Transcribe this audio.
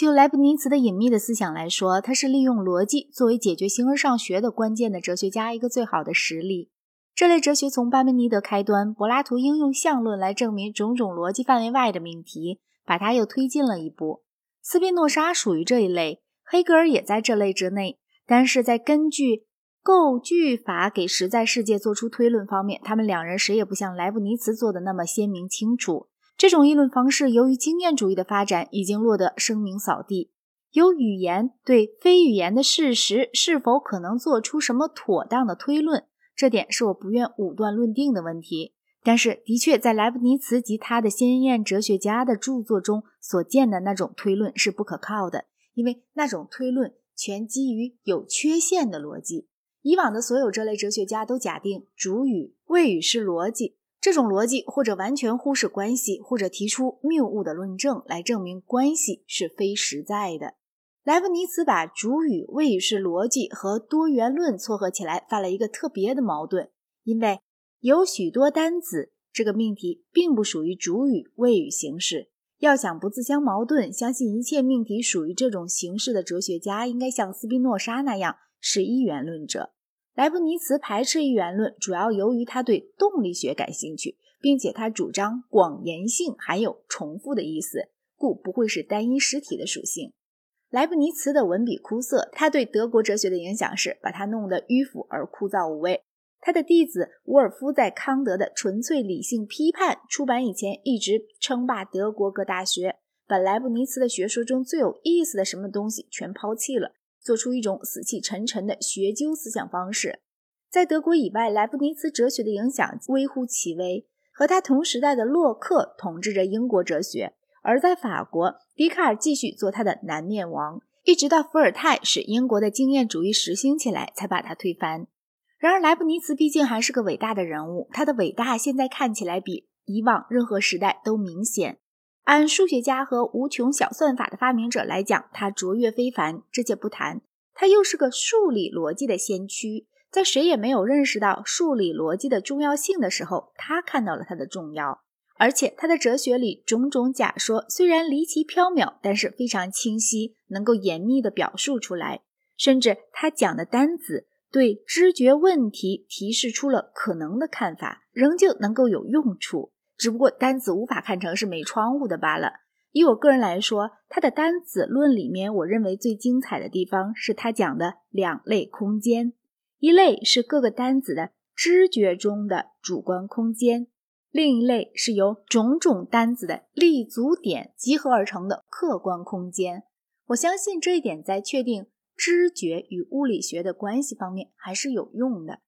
就莱布尼茨的隐秘的思想来说，他是利用逻辑作为解决形而上学的关键的哲学家一个最好的实例。这类哲学从巴门尼德开端，柏拉图应用相论来证明种种逻辑范围外的命题，把他又推进了一步。斯宾诺莎属于这一类，黑格尔也在这类之内，但是在根据构句法给实在世界做出推论方面，他们两人谁也不像莱布尼茨做的那么鲜明清楚。这种议论方式由于经验主义的发展，已经落得声名扫地。由语言对非语言的事实是否可能做出什么妥当的推论？这点是我不愿武断论定的问题，但是的确在莱布尼茨及他的先验哲学家的著作中所见的那种推论是不可靠的，因为那种推论全基于有缺陷的逻辑。以往的所有这类哲学家都假定主语谓语是逻辑，这种逻辑或者完全忽视关系，或者提出谬误的论证来证明关系是非实在的。莱布尼茨把主语谓语式逻辑和多元论撮合起来，犯了一个特别的矛盾。因为有许多单子这个命题并不属于主语谓语形式。要想不自相矛盾，相信一切命题属于这种形式的哲学家，应该像斯宾诺莎那样是一元论者。莱布尼茨排斥一元论，主要由于他对动力学感兴趣，并且他主张广延性含有重复的意思，故不会是单一实体的属性。莱布尼茨的文笔枯涩，他对德国哲学的影响是把他弄得迂腐而枯燥无味。他的弟子伍尔夫在康德的《纯粹理性批判》出版以前，一直称霸德国各大学，把莱布尼茨的学说中最有意思的什么东西全抛弃了，做出一种死气沉沉的学究思想方式。在德国以外，莱布尼茨哲学的影响微乎其微，和他同时代的洛克统治着英国哲学。而在法国，笛卡尔继续做他的南面王，一直到伏尔泰使英国的经验主义实行起来，才把他推翻。然而，莱布尼茨毕竟还是个伟大的人物，他的伟大现在看起来比以往任何时代都明显。按数学家和无穷小算法的发明者来讲，他卓越非凡，这且不谈。他又是个数理逻辑的先驱，在谁也没有认识到数理逻辑的重要性的时候，他看到了它的重要。而且他的哲学里种种假说虽然离奇缥缈，但是非常清晰，能够严密地表述出来。甚至他讲的单子对知觉问题提示出了可能的看法，仍旧能够有用处。只不过单子无法看成是没窗户的罢了。以我个人来说，他的单子论里面，我认为最精彩的地方是他讲的两类空间：一类是各个单子的知觉中的主观空间。另一类是由种种单子的立足点集合而成的客观空间。我相信这一点在确定知觉与物理学的关系方面还是有用的。